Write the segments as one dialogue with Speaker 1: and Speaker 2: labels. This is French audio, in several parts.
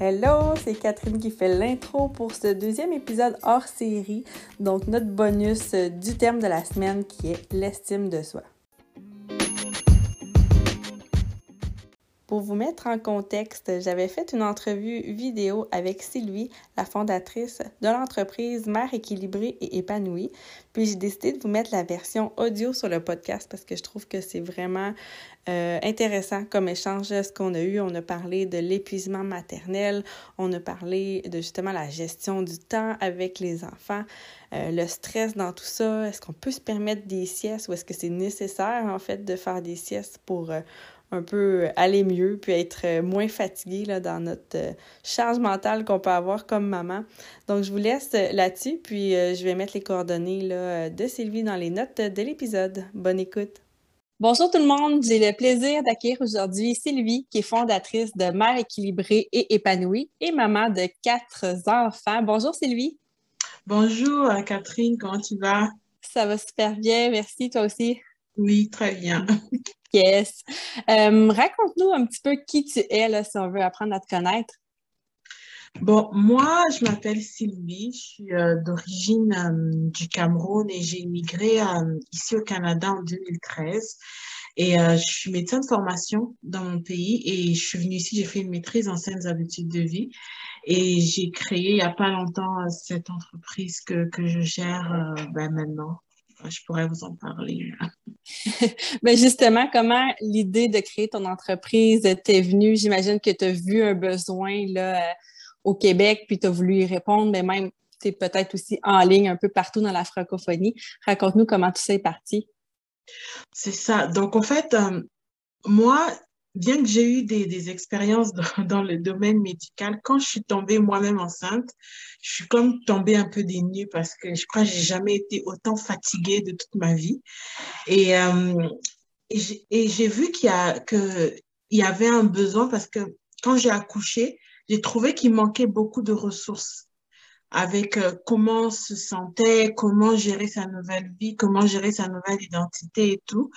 Speaker 1: Hello, c'est Catherine qui fait l'intro pour ce deuxième épisode hors série, donc notre bonus du thème de la semaine qui est l'estime de soi. Vous mettre en contexte, j'avais fait une entrevue vidéo avec Sylvie, la fondatrice de l'entreprise Mère équilibrée et épanouie. Puis j'ai décidé de vous mettre la version audio sur le podcast parce que je trouve que c'est vraiment euh, intéressant comme échange ce qu'on a eu. On a parlé de l'épuisement maternel, on a parlé de justement la gestion du temps avec les enfants, euh, le stress dans tout ça. Est-ce qu'on peut se permettre des siestes ou est-ce que c'est nécessaire en fait de faire des siestes pour euh, un peu aller mieux, puis être euh, moins fatigué là, dans notre euh, charge mentale qu'on peut avoir comme maman. Donc, je vous laisse euh, là-dessus, puis je vais mettre les coordonnées là, de Sylvie dans les notes de l'épisode. Bonne écoute. Bonjour tout le monde, j'ai le plaisir d'accueillir aujourd'hui Sylvie, qui est fondatrice de Mère équilibrée et épanouie et maman de quatre enfants. Bonjour Sylvie.
Speaker 2: Bonjour Catherine, comment tu vas?
Speaker 1: Ça va super bien, merci, toi aussi.
Speaker 2: Oui, très bien.
Speaker 1: Yes. Euh, raconte-nous un petit peu qui tu es, là, si on veut apprendre à te connaître.
Speaker 2: Bon, moi, je m'appelle Sylvie, je suis euh, d'origine euh, du Cameroun et j'ai immigré ici au Canada en 2013. Et je suis médecin de formation dans mon pays et je suis venue ici, j'ai fait une maîtrise en saines habitudes de vie et j'ai créé il n'y a pas longtemps cette entreprise que, que je gère ben, maintenant je pourrais vous en parler.
Speaker 1: Mais justement, comment l'idée de créer ton entreprise t'est venue? J'imagine que tu as vu un besoin là, euh, au Québec, puis tu as voulu y répondre, mais même tu es peut-être aussi en ligne un peu partout dans la francophonie. Raconte-nous comment tout ça est parti.
Speaker 2: C'est ça. Donc, en fait, euh, moi, bien que j'ai eu des, expériences dans, le domaine médical, quand je suis tombée moi-même enceinte, je suis comme tombée un peu des parce que je crois que j'ai jamais été autant fatiguée de toute ma vie. Et, euh, et j'ai vu qu'il y, a, que, il y avait un besoin parce que quand j'ai accouché, j'ai trouvé qu'il manquait beaucoup de ressources avec euh, comment se sentait, comment gérer sa nouvelle vie, comment gérer sa nouvelle identité et tout.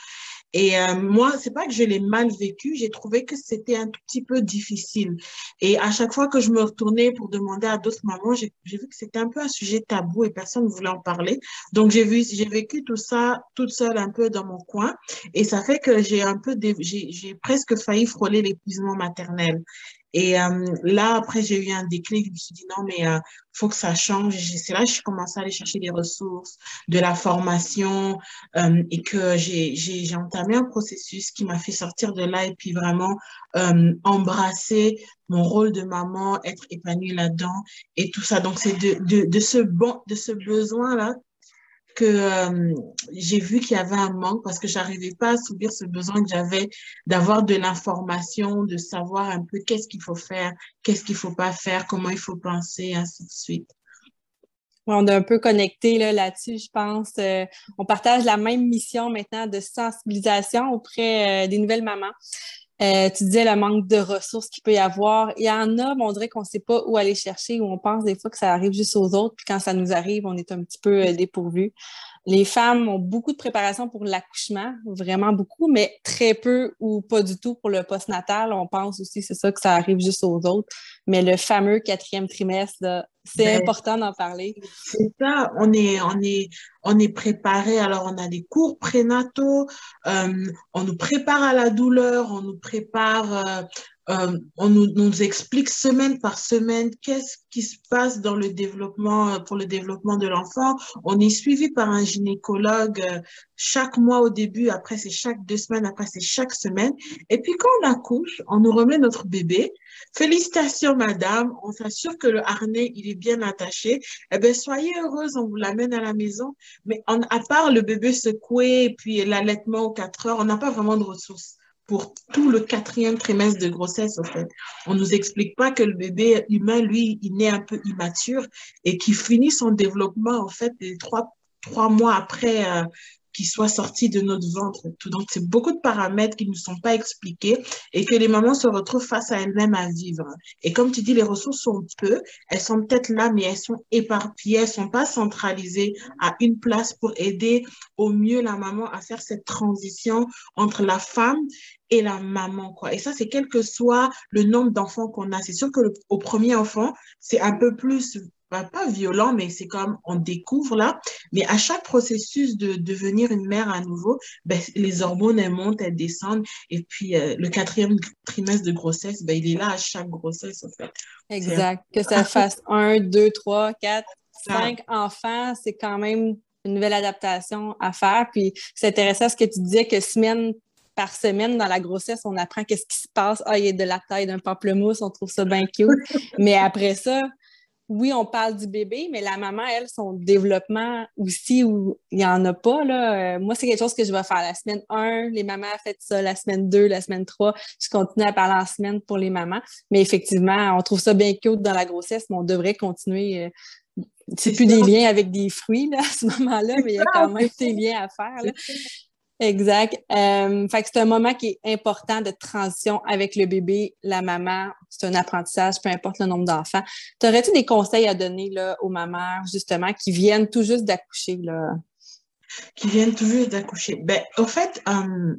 Speaker 2: Et euh, moi, c'est pas que je l'ai mal vécu, j'ai trouvé que c'était un tout petit peu difficile. Et à chaque fois que je me retournais pour demander à d'autres mamans, j'ai vu que c'était un peu un sujet tabou et personne ne voulait en parler. Donc j'ai vu, j'ai vécu tout ça toute seule un peu dans mon coin, et ça fait que j'ai un peu, j'ai presque failli frôler l'épuisement maternel. Et euh, là, après, j'ai eu un déclic. Je me suis dit, non, mais il euh, faut que ça change. C'est là que je commencé à aller chercher des ressources, de la formation, euh, et que j'ai entamé un processus qui m'a fait sortir de là et puis vraiment embrasser mon rôle de maman, être épanouie là-dedans et tout ça. Donc, c'est de, de, de, ce bon, de ce besoin-là que euh, j'ai vu qu'il y avait un manque parce que j'arrivais pas à subir ce besoin que j'avais d'avoir de l'information, de savoir un peu qu'est-ce qu'il faut faire, qu'est-ce qu'il faut pas faire, comment il faut penser, ainsi de suite.
Speaker 1: On est un peu connecté là-dessus, je pense. Euh, on partage la même mission maintenant de sensibilisation auprès euh, des nouvelles mamans. Euh, tu disais le manque de ressources qu'il peut y avoir. Il y en a, on dirait qu'on ne sait pas où aller chercher, ou on pense des fois que ça arrive juste aux autres, puis quand ça nous arrive, on est un petit peu euh, dépourvu. Les femmes ont beaucoup de préparation pour l'accouchement, vraiment beaucoup, mais très peu ou pas du tout pour le postnatal. On pense aussi, c'est ça, que ça arrive juste aux autres. Mais le fameux quatrième trimestre, c'est ben, important d'en parler.
Speaker 2: C'est ça, on est, on est, on est préparé. Alors, on a des cours prénataux, euh, on nous prépare à la douleur, on nous prépare euh, euh, on nous, explique semaine par semaine qu'est-ce qui se passe dans le développement, euh, pour le développement de l'enfant. On est suivi par un gynécologue euh, chaque mois au début, après c'est chaque deux semaines, après c'est chaque semaine. Et puis quand on accouche, on nous remet notre bébé. Félicitations madame, on s'assure que le harnais, il est bien attaché. Eh bien, soyez heureuse, on vous l'amène à la maison. Mais à part le bébé secoué et puis l'allaitement aux quatre heures, on n'a pas vraiment de ressources pour tout le quatrième trimestre de grossesse, en fait. On nous explique pas que le bébé humain, lui, il naît un peu immature et qu'il finit son développement, en fait, les trois, trois mois après euh, qui soit sorti de notre ventre. Donc, c'est beaucoup de paramètres qui ne sont pas expliqués et que les mamans se retrouvent face à elles-mêmes à vivre. Et comme tu dis, les ressources sont peu, elles sont peut-être là, mais elles sont éparpillées, elles sont pas centralisées à une place pour aider au mieux la maman à faire cette transition entre la femme et la maman, quoi. Et ça, c'est quel que soit le nombre d'enfants qu'on a. C'est sûr que au premier enfant, c'est un peu plus bah, pas violent, mais c'est comme on découvre là. Mais à chaque processus de devenir une mère à nouveau, ben, les hormones, elles montent, elles descendent. Et puis, euh, le quatrième trimestre de grossesse, ben, il est là à chaque grossesse, en fait.
Speaker 1: Exact. Que ça fasse un, deux, trois, quatre, cinq enfants, c'est quand même une nouvelle adaptation à faire. Puis, c'est intéressant ce que tu disais que semaine par semaine dans la grossesse, on apprend qu'est-ce qui se passe. Ah, il y a de la taille d'un pamplemousse, on trouve ça bien cute. Mais après ça, oui, on parle du bébé, mais la maman, elle, son développement aussi, où il n'y en a pas. Là. Euh, moi, c'est quelque chose que je vais faire la semaine 1. Les mamans ont fait ça la semaine 2, la semaine 3. Je continue à parler en semaine pour les mamans. Mais effectivement, on trouve ça bien cute dans la grossesse, mais on devrait continuer. Euh, c'est plus des liens avec des fruits là, à ce moment-là, mais il y a quand même des liens à faire. Là. Exact. Euh, fait c'est un moment qui est important de transition avec le bébé, la maman. C'est un apprentissage, peu importe le nombre d'enfants. T'aurais-tu des conseils à donner là, aux mamans, justement, qui viennent tout juste d'accoucher?
Speaker 2: Qui viennent tout juste d'accoucher. Ben, en fait, euh,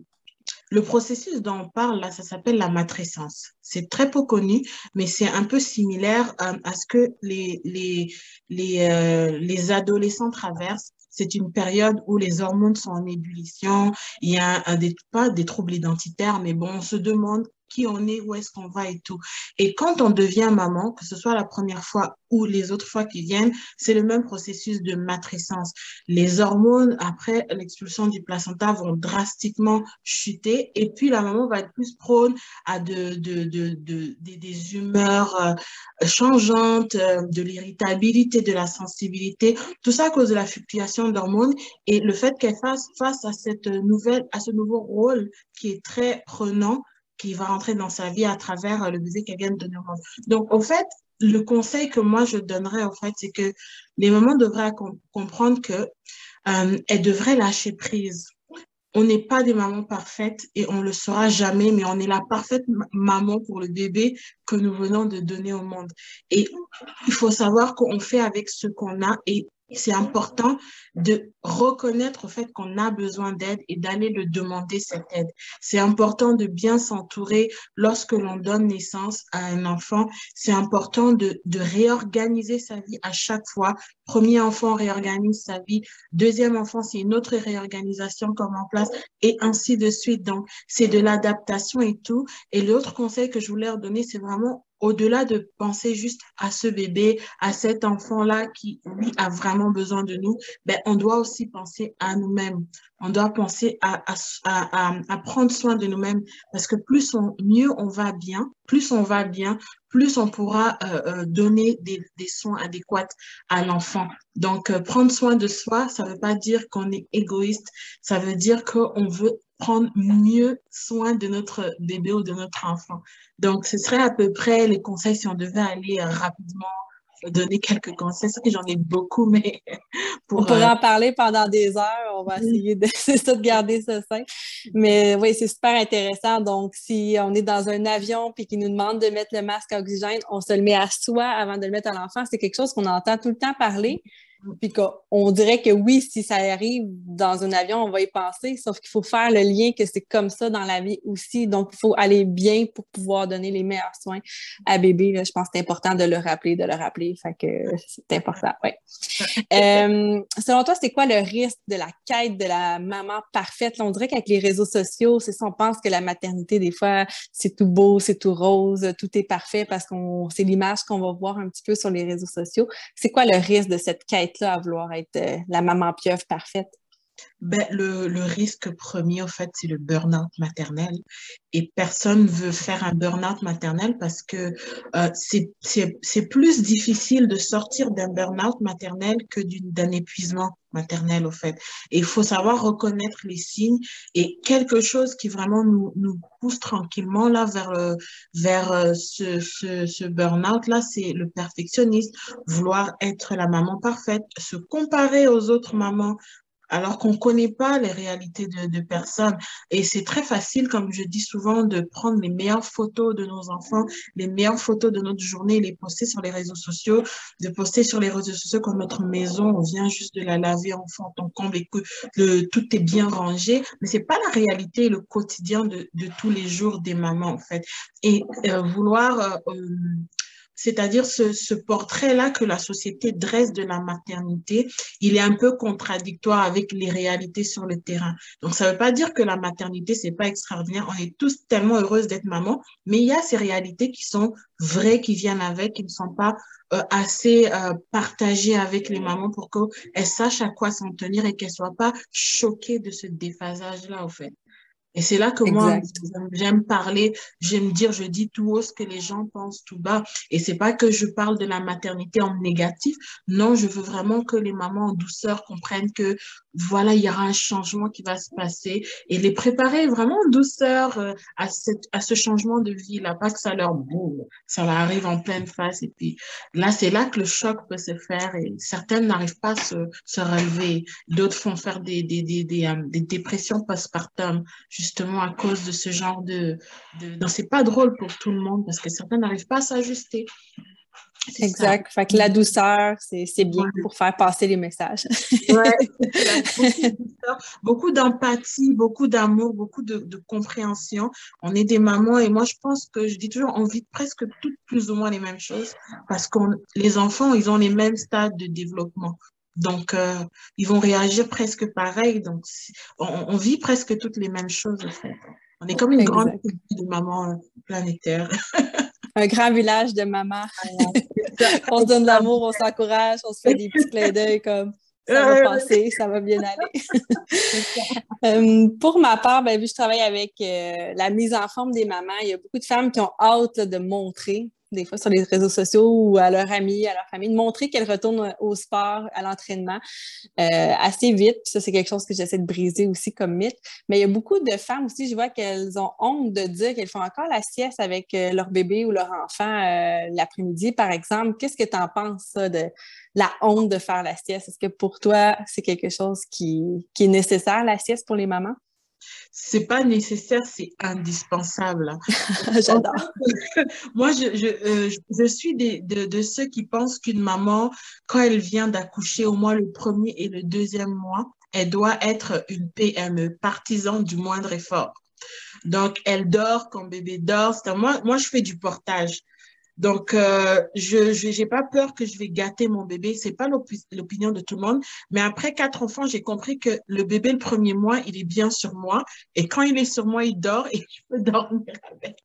Speaker 2: le processus dont on parle, là, ça s'appelle la matrescence. C'est très peu connu, mais c'est un peu similaire euh, à ce que les, les, les, les adolescents traversent c'est une période où les hormones sont en ébullition. Il y a des, pas des troubles identitaires, mais bon, on se demande qui on est, où est-ce qu'on va et tout. Et quand on devient maman, que ce soit la première fois ou les autres fois qui viennent, c'est le même processus de matrescence. Les hormones, après l'expulsion du placenta, vont drastiquement chuter et puis la maman va être plus prône à de, de, de, de des humeurs euh, changeantes, euh, de l'irritabilité, de la sensibilité, tout ça à cause de la fluctuation d'hormones et le fait qu'elle fasse face à cette nouvelle, à ce nouveau rôle qui est très prenant qui va rentrer dans sa vie à travers euh, le bébé qu'elle vient de donner au monde. Donc, en fait, le conseil que moi je donnerais, en fait, c'est que les mamans devraient comprendre que euh, elles devraient lâcher prise. On n'est pas des mamans parfaites et on le sera jamais, mais on est la parfaite maman pour le bébé que nous venons de donner au monde. Et il faut savoir qu'on fait avec ce qu'on a et c'est important de reconnaître au fait qu'on a besoin d'aide et d'aller le demander cette aide. C'est important de bien s'entourer lorsque l'on donne naissance à un enfant. C'est important de, de réorganiser sa vie à chaque fois. Premier enfant réorganise sa vie. Deuxième enfant, c'est une autre réorganisation comme en place et ainsi de suite. Donc, c'est de l'adaptation et tout. Et l'autre conseil que je voulais leur donner, c'est vraiment au-delà de penser juste à ce bébé, à cet enfant-là qui, lui, a vraiment besoin de nous, ben, on doit aussi penser à nous-mêmes. On doit penser à, prendre soin de nous-mêmes parce que plus on, mieux on va bien, plus on va bien, plus on pourra euh, euh donner des, des, soins adéquats à l'enfant. Donc, euh, prendre soin de soi, ça ne veut pas dire qu'on est égoïste, ça veut dire qu'on veut prendre mieux soin de notre bébé ou de notre enfant. Donc, ce serait à peu près les conseils si on devait aller euh, rapidement donner quelques conseils. C'est que j'en ai beaucoup, mais
Speaker 1: pour... On pourrait euh, en parler pendant des heures. On va essayer de, de garder ce sein. Mais oui, c'est super intéressant. Donc, si on est dans un avion puis qu'il nous demande de mettre le masque à oxygène, on se le met à soi avant de le mettre à l'enfant. C'est quelque chose qu'on entend tout le temps parler. Puis qu'on dirait que oui, si ça arrive dans un avion, on va y penser, sauf qu'il faut faire le lien que c'est comme ça dans la vie aussi. Donc, il faut aller bien pour pouvoir donner les meilleurs soins à bébé. je pense que c'est important de le rappeler, de le rappeler. Fait que c'est important, oui. Euh, selon toi, c'est quoi le risque de la quête de la maman parfaite? on dirait qu'avec les réseaux sociaux, c'est ça, on pense que la maternité, des fois, c'est tout beau, c'est tout rose, tout est parfait parce qu'on c'est l'image qu'on va voir un petit peu sur les réseaux sociaux. C'est quoi le risque de cette quête là à vouloir être euh, la maman pieuvre parfaite?
Speaker 2: Ben, le, le, risque premier, en fait, c'est le burn-out maternel. Et personne veut faire un burn-out maternel parce que euh, c'est plus difficile de sortir d'un burn-out maternel que d'un épuisement maternel, au fait. Et il faut savoir reconnaître les signes et quelque chose qui vraiment nous, nous pousse tranquillement là vers, euh, vers euh, ce, ce, ce burn-out là, c'est le perfectionnisme, vouloir être la maman parfaite, se comparer aux autres mamans alors qu'on ne connaît pas les réalités de, de personnes. Et c'est très facile, comme je dis souvent, de prendre les meilleures photos de nos enfants, les meilleures photos de notre journée, les poster sur les réseaux sociaux, de poster sur les réseaux sociaux comme notre maison, on vient juste de la laver en fond en comble le, tout est bien rangé. Mais c'est pas la réalité, le quotidien de, de, tous les jours des mamans, en fait. Et euh, vouloir... Euh c'est-à-dire ce, portrait-là que la société dresse de la maternité, il est un peu contradictoire avec les réalités sur le terrain. Donc, ça ne veut pas dire que la maternité, c'est pas extraordinaire. On est tous tellement heureuses d'être maman, mais il y a ces réalités qui sont vraies, qui viennent avec, qui ne sont pas euh, assez euh, partagées avec les mamans pour qu'elles sachent à quoi s'en tenir et qu'elles soient pas choquées de ce déphasage-là, au fait. Et c'est là que moi, j'aime parler, j'aime dire, je dis tout haut ce que les gens pensent tout bas. Et c'est pas que je parle de la maternité en négatif. Non, je veux vraiment que les mamans en douceur comprennent que voilà, il y aura un changement qui va se passer et les préparer vraiment en douceur euh, à, cette, à ce changement de vie là, pas que ça leur boum, ça leur arrive en pleine face. Et puis là, c'est là que le choc peut se faire et certaines n'arrivent pas à se, se relever. D'autres font faire des, des, des, des, euh, des dépressions postpartum justement à cause de ce genre de... de... Non, c'est pas drôle pour tout le monde parce que certains n'arrivent pas à s'ajuster.
Speaker 1: Exact. Fait que la douceur, c'est bien pour faire passer les messages.
Speaker 2: ouais. Beaucoup d'empathie, beaucoup d'amour, beaucoup de, de, compréhension. On est des mamans et moi, je pense que je dis toujours, on vit presque toutes plus ou moins les mêmes choses parce que les enfants, ils ont les mêmes stades de développement. Donc, euh, ils vont réagir presque pareil. Donc, on, on, vit presque toutes les mêmes choses, en fait. On est comme une exact. grande de maman euh, planétaire.
Speaker 1: un grand village de mamans. on se donne de l'amour, on s'encourage, on se fait des petits clins d'œil comme ça va passer, ça va bien aller. um, pour ma part, ben, vu que je travaille avec euh, la mise en forme des mamans, il y a beaucoup de femmes qui ont hâte là, de montrer des fois sur les réseaux sociaux ou à leurs amis, à leur famille, de montrer qu'elles retournent au sport, à l'entraînement euh, assez vite. Ça, c'est quelque chose que j'essaie de briser aussi comme mythe. Mais il y a beaucoup de femmes aussi, je vois qu'elles ont honte de dire qu'elles font encore la sieste avec euh, leur bébé ou leur enfant euh, l'après-midi, par exemple. Qu'est-ce que tu en penses, ça, de la honte de faire la sieste? Est-ce que pour toi, c'est quelque chose qui, qui est nécessaire, la sieste pour les mamans?
Speaker 2: C'est pas nécessaire, c'est indispensable.
Speaker 1: J'adore.
Speaker 2: Moi, je, je, euh, je suis des, de, de, ceux qui pensent qu'une maman, quand elle vient d'accoucher, au moins le premier et le deuxième mois, elle doit être une PME, partisan du moindre effort. Donc, elle dort quand bébé dort. Moi, moi, je fais du portage. Donc, euh, je n'ai pas peur que je vais gâter mon bébé. C'est pas l'opinion de tout le monde. Mais après quatre enfants, j'ai compris que le bébé, le premier mois, il est bien sur moi. Et quand il est sur moi, il dort et je peux dormir avec.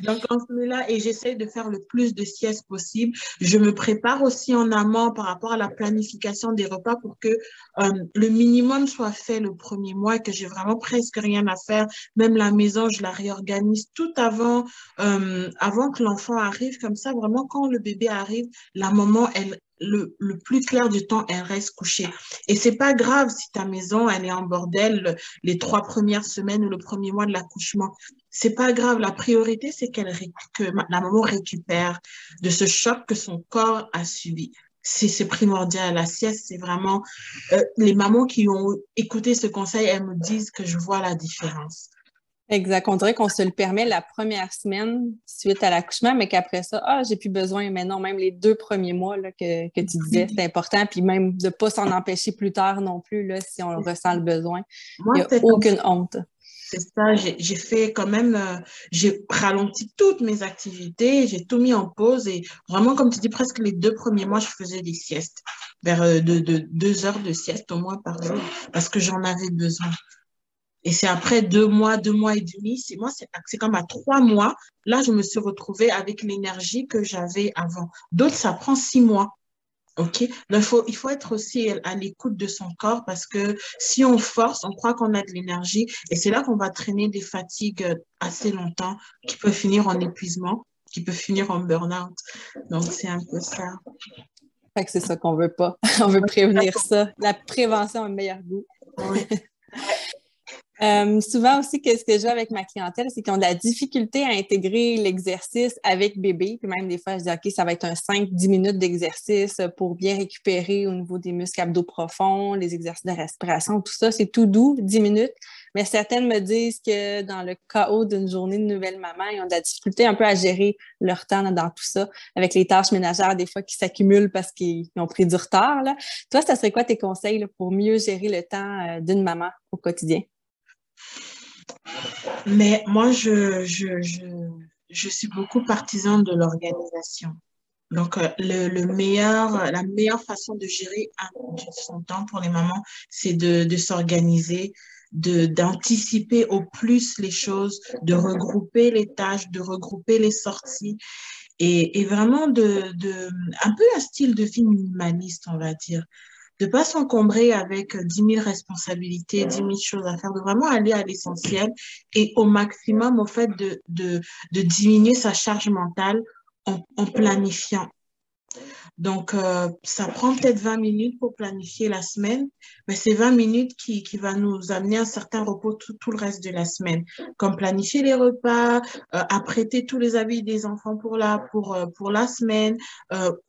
Speaker 2: Donc, on se met là et j'essaie de faire le plus de siestes possible. Je me prépare aussi en amont par rapport à la planification des repas pour que euh, le minimum soit fait le premier mois et que j'ai vraiment presque rien à faire. Même la maison, je la réorganise tout avant, euh, avant que l'enfant arrive. Ça, vraiment, quand le bébé arrive, la maman, elle, le, le, plus clair du temps, elle reste couchée. Et c'est pas grave si ta maison, elle est en bordel les trois premières semaines ou le premier mois de l'accouchement. C'est pas grave. La priorité, c'est que la maman récupère de ce choc que son corps a subi. C'est primordial. La sieste, c'est vraiment euh, les mamans qui ont écouté ce conseil, elles me disent que je vois la différence.
Speaker 1: Exact. On dirait qu'on se le permet la première semaine suite à l'accouchement, mais qu'après ça, ah, j'ai plus besoin. Mais non, même les deux premiers mois là, que, que tu disais, c'est important. Puis même de ne pas s'en empêcher plus tard non plus, là, si on ressent le besoin. Il n'y a aucune honte.
Speaker 2: C'est ça, j'ai fait quand même, euh, j'ai ralenti toutes mes activités, j'ai tout mis en pause et vraiment, comme tu dis, presque les deux premiers mois, je faisais des siestes, vers euh, de, de, deux heures de sieste au moins par jour, parce que j'en avais besoin. Et c'est après deux mois, deux mois et demi, c'est moi, c'est comme à trois mois, là, je me suis retrouvée avec l'énergie que j'avais avant. D'autres, ça prend six mois. OK? il, faut, il faut être aussi à l'écoute de son corps parce que si on force, on croit qu'on a de l'énergie et c'est là qu'on va traîner des fatigues assez longtemps qui peuvent finir en épuisement, qui peuvent finir en burn-out. Donc, c'est un peu ça.
Speaker 1: Fait que c'est ça qu'on veut pas. on veut prévenir ça. La prévention a le meilleur goût. Oui. Euh, souvent aussi, qu'est-ce que je vois avec ma clientèle, c'est qu'ils ont de la difficulté à intégrer l'exercice avec bébé. Puis même des fois, je dis, OK, ça va être un 5-10 minutes d'exercice pour bien récupérer au niveau des muscles abdos profonds, les exercices de respiration, tout ça. C'est tout doux, 10 minutes. Mais certaines me disent que dans le chaos d'une journée de nouvelle maman, ils ont de la difficulté un peu à gérer leur temps dans tout ça, avec les tâches ménagères des fois qui s'accumulent parce qu'ils ont pris du retard. Là. Toi, ça serait quoi tes conseils pour mieux gérer le temps euh, d'une maman au quotidien?
Speaker 2: Mais moi, je, je, je, je suis beaucoup partisan de l'organisation. Donc, euh, le, le, meilleur, la meilleure façon de gérer son temps pour les mamans, c'est de, de s'organiser, d'anticiper au plus les choses, de regrouper les tâches, de regrouper les sorties et, et vraiment de, de un peu un style de vie minimaliste, on va dire de pas s'encombrer avec 10 000 responsabilités, 10 000 choses à faire, de vraiment aller à l'essentiel et au maximum au fait de, de, diminuer sa charge mentale en, en planifiant. Donc, euh, ça prend peut-être 20 minutes pour planifier la semaine, mais c'est 20 minutes qui, qui va nous amener un certain repos tout, tout, le reste de la semaine, comme planifier les repas, euh, apprêter tous les habits des enfants pour la, pour, euh, pour la semaine,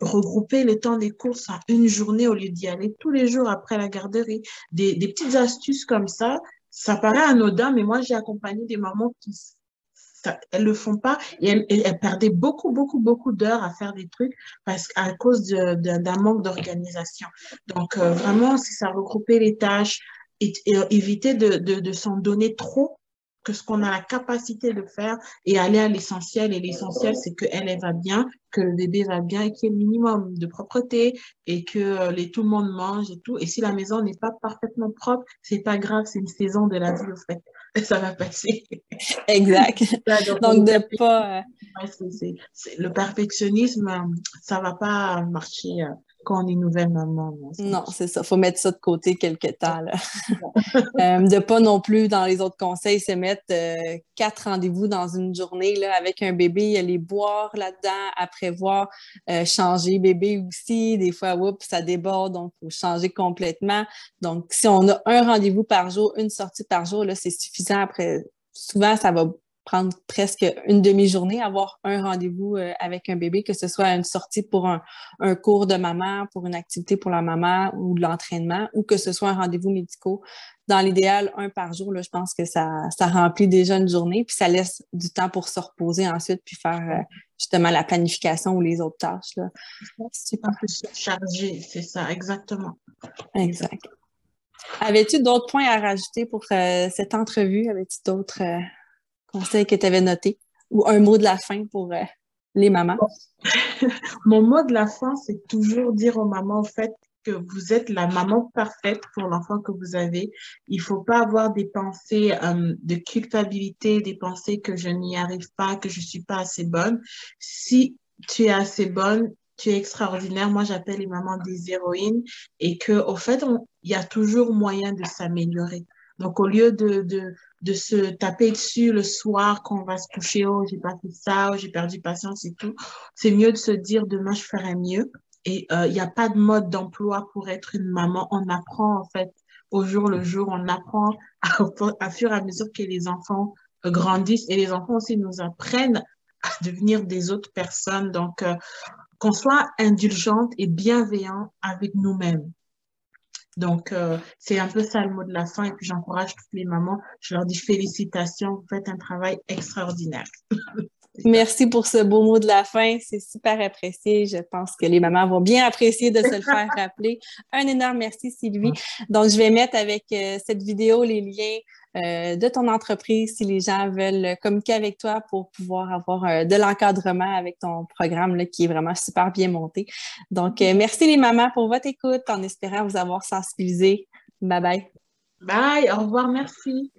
Speaker 2: regrouper le temps des courses à une journée au lieu d'y aller tous les jours après la garderie. Des, des petites astuces comme ça, ça paraît anodin, mais moi, j'ai accompagné des mamans qui elles le font pas et elles, perdaient beaucoup, beaucoup, beaucoup d'heures à faire des trucs parce qu'à cause d'un manque d'organisation. Donc, euh, vraiment, c'est ça, regrouper les tâches et, éviter de, de, de s'en donner trop que ce qu'on a la capacité de faire et aller à l'essentiel. Et l'essentiel, c'est que elle, elle va bien, que le bébé va bien et qu'il y ait le minimum de propreté et que euh, les, tout le monde mange et tout. Et si la maison n'est pas parfaitement propre, c'est pas grave, c'est une saison de la vie, au fait. ça va passer.
Speaker 1: Exact. donc, de pas.
Speaker 2: Euh, le perfectionnisme, ça va pas marcher euh, quand on est nouvelle maman.
Speaker 1: Non, c'est ça. Il faut mettre ça de côté quelque temps. Là. euh, de pas non plus, dans les autres conseils, se mettre euh, quatre rendez-vous dans une journée là, avec un bébé, les boire là-dedans, à prévoir, euh, changer bébé aussi. Des fois, oups, ça déborde, donc il faut changer complètement. Donc, si on a un rendez-vous par jour, une sortie par jour, là, c'est suffisant. Après, souvent, ça va prendre presque une demi-journée, avoir un rendez-vous euh, avec un bébé, que ce soit une sortie pour un, un, cours de maman, pour une activité pour la maman ou de l'entraînement, ou que ce soit un rendez-vous médical. Dans l'idéal, un par jour, là, je pense que ça, ça remplit déjà une journée, puis ça laisse du temps pour se reposer ensuite, puis faire euh, justement la planification ou les autres tâches. Là.
Speaker 2: Super. Chargé, c'est ça, exactement.
Speaker 1: Exact. Avais-tu d'autres points à rajouter pour euh, cette entrevue? Avais-tu d'autres conseil que tu avais noté? Ou un mot de la fin pour euh, les mamans?
Speaker 2: Mon mot de la fin, c'est toujours dire aux mamans, en fait, que vous êtes la maman parfaite pour l'enfant que vous avez. Il faut pas avoir des pensées euh, de culpabilité, des pensées que je n'y arrive pas, que je suis pas assez bonne. Si tu es assez bonne, tu es extraordinaire. Moi, j'appelle les mamans des héroïnes et que, au fait, il y a toujours moyen de s'améliorer. Donc, au lieu de, de, de se taper dessus le soir quand on va se coucher, oh, j'ai pas fait ça, oh, j'ai perdu patience et tout, c'est mieux de se dire demain, je ferai mieux. Et il euh, n'y a pas de mode d'emploi pour être une maman. On apprend, en fait, au jour le jour, on apprend à, à fur et à mesure que les enfants euh, grandissent et les enfants aussi nous apprennent à devenir des autres personnes. Donc, euh, qu'on soit indulgente et bienveillant avec nous-mêmes. Donc, euh, c'est un peu ça le mot de la fin. Et puis, j'encourage toutes les mamans. Je leur dis félicitations. Vous faites un travail extraordinaire.
Speaker 1: Merci pour ce beau mot de la fin. C'est super apprécié. Je pense que les mamans vont bien apprécier de se le faire rappeler. Un énorme merci, Sylvie. Donc, je vais mettre avec euh, cette vidéo les liens euh, de ton entreprise si les gens veulent communiquer avec toi pour pouvoir avoir euh, de l'encadrement avec ton programme qui est vraiment super bien monté. Donc, euh, merci les mamans pour votre écoute en espérant vous avoir sensibilisé. Bye bye.
Speaker 2: Bye, au revoir, merci.